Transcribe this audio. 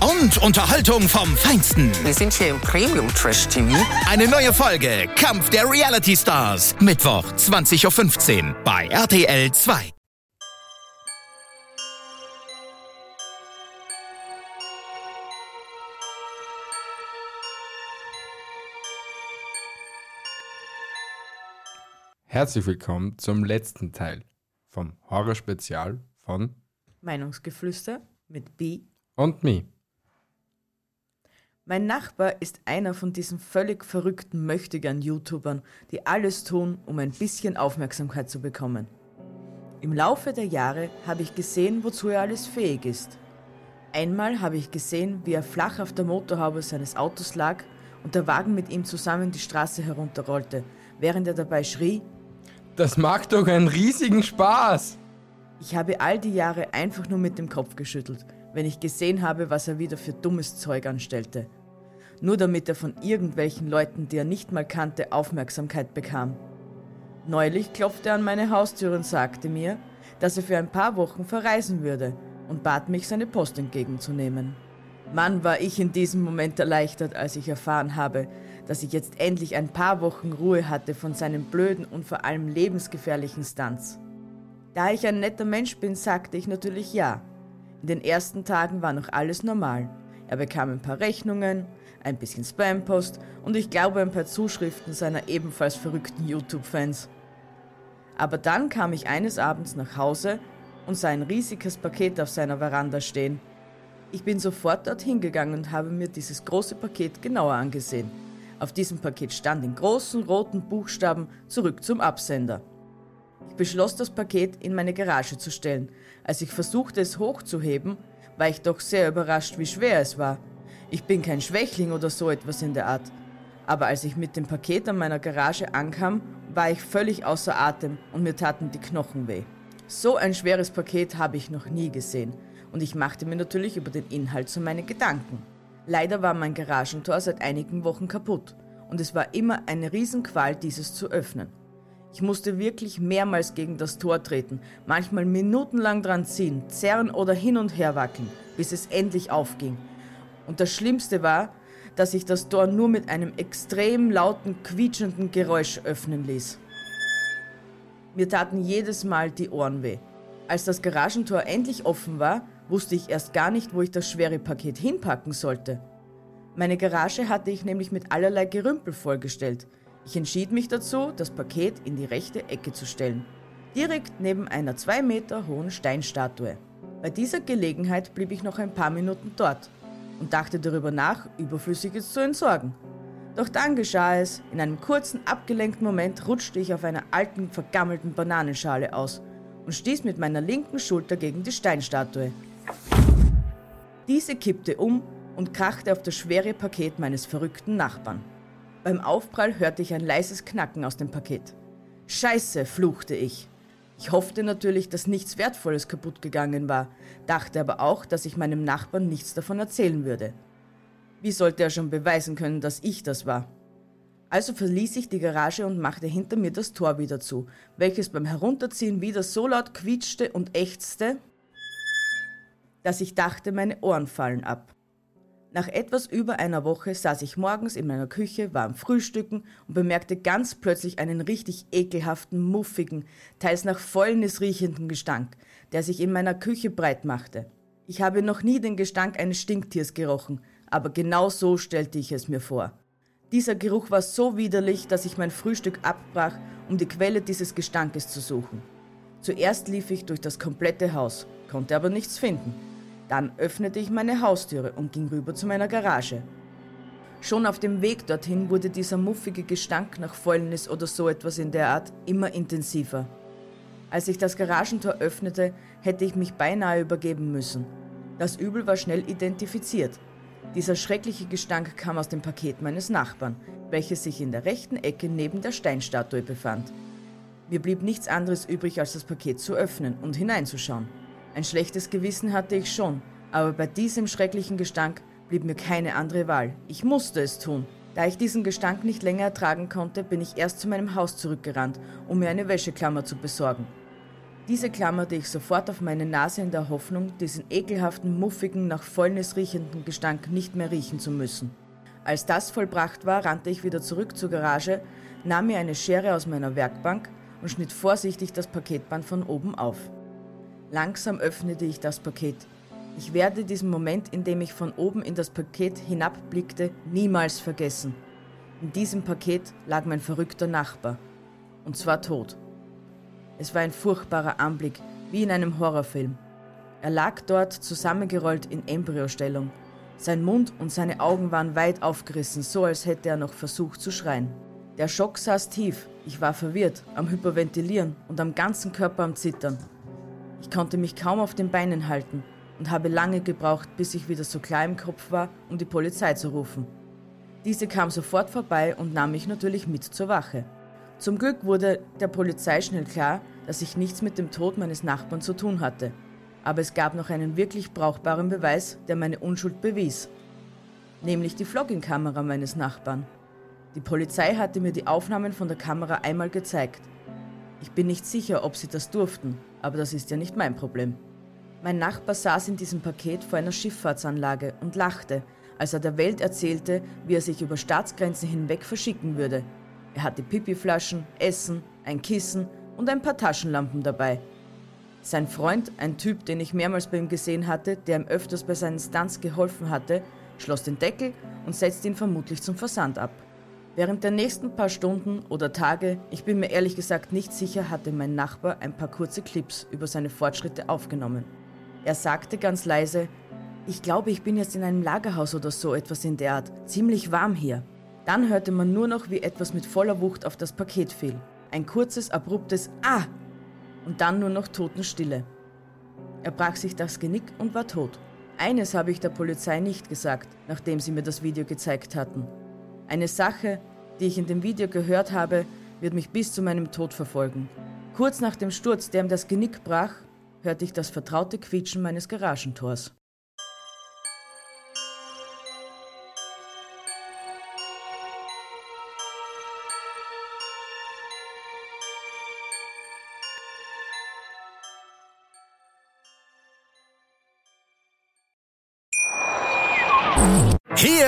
Und Unterhaltung vom Feinsten. Wir sind hier im Premium Trash TV. Eine neue Folge Kampf der Reality Stars. Mittwoch 20.15 Uhr bei RTL 2. Herzlich willkommen zum letzten Teil vom Horrorspezial von Meinungsgeflüster mit B. und Me. Mein Nachbar ist einer von diesen völlig verrückten Möchtegern-YouTubern, die alles tun, um ein bisschen Aufmerksamkeit zu bekommen. Im Laufe der Jahre habe ich gesehen, wozu er alles fähig ist. Einmal habe ich gesehen, wie er flach auf der Motorhaube seines Autos lag und der Wagen mit ihm zusammen die Straße herunterrollte, während er dabei schrie, Das macht doch einen riesigen Spaß! Ich habe all die Jahre einfach nur mit dem Kopf geschüttelt, wenn ich gesehen habe, was er wieder für dummes Zeug anstellte. Nur damit er von irgendwelchen Leuten, die er nicht mal kannte, Aufmerksamkeit bekam. Neulich klopfte er an meine Haustür und sagte mir, dass er für ein paar Wochen verreisen würde und bat mich, seine Post entgegenzunehmen. Mann, war ich in diesem Moment erleichtert, als ich erfahren habe, dass ich jetzt endlich ein paar Wochen Ruhe hatte von seinen blöden und vor allem lebensgefährlichen Stunts. Da ich ein netter Mensch bin, sagte ich natürlich ja. In den ersten Tagen war noch alles normal. Er bekam ein paar Rechnungen, ein bisschen Spampost und ich glaube ein paar Zuschriften seiner ebenfalls verrückten YouTube-Fans. Aber dann kam ich eines Abends nach Hause und sah ein riesiges Paket auf seiner Veranda stehen. Ich bin sofort dorthin gegangen und habe mir dieses große Paket genauer angesehen. Auf diesem Paket stand in großen roten Buchstaben zurück zum Absender. Ich beschloss, das Paket in meine Garage zu stellen. Als ich versuchte, es hochzuheben, war ich doch sehr überrascht, wie schwer es war. Ich bin kein Schwächling oder so etwas in der Art. Aber als ich mit dem Paket an meiner Garage ankam, war ich völlig außer Atem und mir taten die Knochen weh. So ein schweres Paket habe ich noch nie gesehen und ich machte mir natürlich über den Inhalt so meine Gedanken. Leider war mein Garagentor seit einigen Wochen kaputt und es war immer eine Riesenqual, dieses zu öffnen. Ich musste wirklich mehrmals gegen das Tor treten, manchmal minutenlang dran ziehen, zerren oder hin und her wackeln, bis es endlich aufging. Und das Schlimmste war, dass ich das Tor nur mit einem extrem lauten, quietschenden Geräusch öffnen ließ. Mir taten jedes Mal die Ohren weh. Als das Garagentor endlich offen war, wusste ich erst gar nicht, wo ich das schwere Paket hinpacken sollte. Meine Garage hatte ich nämlich mit allerlei Gerümpel vollgestellt. Ich entschied mich dazu, das Paket in die rechte Ecke zu stellen, direkt neben einer zwei Meter hohen Steinstatue. Bei dieser Gelegenheit blieb ich noch ein paar Minuten dort und dachte darüber nach, Überflüssiges zu entsorgen. Doch dann geschah es, in einem kurzen, abgelenkten Moment rutschte ich auf einer alten, vergammelten Bananenschale aus und stieß mit meiner linken Schulter gegen die Steinstatue. Diese kippte um und krachte auf das schwere Paket meines verrückten Nachbarn. Beim Aufprall hörte ich ein leises Knacken aus dem Paket. Scheiße, fluchte ich. Ich hoffte natürlich, dass nichts Wertvolles kaputt gegangen war, dachte aber auch, dass ich meinem Nachbarn nichts davon erzählen würde. Wie sollte er schon beweisen können, dass ich das war? Also verließ ich die Garage und machte hinter mir das Tor wieder zu, welches beim Herunterziehen wieder so laut quietschte und ächzte, dass ich dachte, meine Ohren fallen ab. Nach etwas über einer Woche saß ich morgens in meiner Küche, war am Frühstücken und bemerkte ganz plötzlich einen richtig ekelhaften, muffigen, teils nach Fäulnis riechenden Gestank, der sich in meiner Küche breit machte. Ich habe noch nie den Gestank eines Stinktiers gerochen, aber genau so stellte ich es mir vor. Dieser Geruch war so widerlich, dass ich mein Frühstück abbrach, um die Quelle dieses Gestankes zu suchen. Zuerst lief ich durch das komplette Haus, konnte aber nichts finden. Dann öffnete ich meine Haustüre und ging rüber zu meiner Garage. Schon auf dem Weg dorthin wurde dieser muffige Gestank nach Fäulnis oder so etwas in der Art immer intensiver. Als ich das Garagentor öffnete, hätte ich mich beinahe übergeben müssen. Das Übel war schnell identifiziert. Dieser schreckliche Gestank kam aus dem Paket meines Nachbarn, welches sich in der rechten Ecke neben der Steinstatue befand. Mir blieb nichts anderes übrig, als das Paket zu öffnen und hineinzuschauen. Ein schlechtes Gewissen hatte ich schon, aber bei diesem schrecklichen Gestank blieb mir keine andere Wahl. Ich musste es tun. Da ich diesen Gestank nicht länger ertragen konnte, bin ich erst zu meinem Haus zurückgerannt, um mir eine Wäscheklammer zu besorgen. Diese klammerte ich sofort auf meine Nase in der Hoffnung, diesen ekelhaften, muffigen, nach Fäulnis riechenden Gestank nicht mehr riechen zu müssen. Als das vollbracht war, rannte ich wieder zurück zur Garage, nahm mir eine Schere aus meiner Werkbank und schnitt vorsichtig das Paketband von oben auf. Langsam öffnete ich das Paket. Ich werde diesen Moment, in dem ich von oben in das Paket hinabblickte, niemals vergessen. In diesem Paket lag mein verrückter Nachbar. Und zwar tot. Es war ein furchtbarer Anblick, wie in einem Horrorfilm. Er lag dort zusammengerollt in Embryostellung. Sein Mund und seine Augen waren weit aufgerissen, so als hätte er noch versucht zu schreien. Der Schock saß tief, ich war verwirrt, am Hyperventilieren und am ganzen Körper am Zittern. Ich konnte mich kaum auf den Beinen halten und habe lange gebraucht, bis ich wieder so klar im Kopf war, um die Polizei zu rufen. Diese kam sofort vorbei und nahm mich natürlich mit zur Wache. Zum Glück wurde der Polizei schnell klar, dass ich nichts mit dem Tod meines Nachbarn zu tun hatte. Aber es gab noch einen wirklich brauchbaren Beweis, der meine Unschuld bewies. Nämlich die Vlogging-Kamera meines Nachbarn. Die Polizei hatte mir die Aufnahmen von der Kamera einmal gezeigt. Ich bin nicht sicher, ob sie das durften, aber das ist ja nicht mein Problem. Mein Nachbar saß in diesem Paket vor einer Schifffahrtsanlage und lachte, als er der Welt erzählte, wie er sich über Staatsgrenzen hinweg verschicken würde, er hatte Pipiflaschen, Essen, ein Kissen und ein paar Taschenlampen dabei. Sein Freund, ein Typ, den ich mehrmals bei ihm gesehen hatte, der ihm öfters bei seinen Stunts geholfen hatte, schloss den Deckel und setzte ihn vermutlich zum Versand ab. Während der nächsten paar Stunden oder Tage, ich bin mir ehrlich gesagt nicht sicher, hatte mein Nachbar ein paar kurze Clips über seine Fortschritte aufgenommen. Er sagte ganz leise, ich glaube, ich bin jetzt in einem Lagerhaus oder so etwas in der Art, ziemlich warm hier. Dann hörte man nur noch, wie etwas mit voller Wucht auf das Paket fiel. Ein kurzes, abruptes Ah! Und dann nur noch Totenstille. Er brach sich das Genick und war tot. Eines habe ich der Polizei nicht gesagt, nachdem sie mir das Video gezeigt hatten. Eine Sache, die ich in dem Video gehört habe, wird mich bis zu meinem Tod verfolgen. Kurz nach dem Sturz, der ihm das Genick brach, hörte ich das vertraute Quietschen meines Garagentors.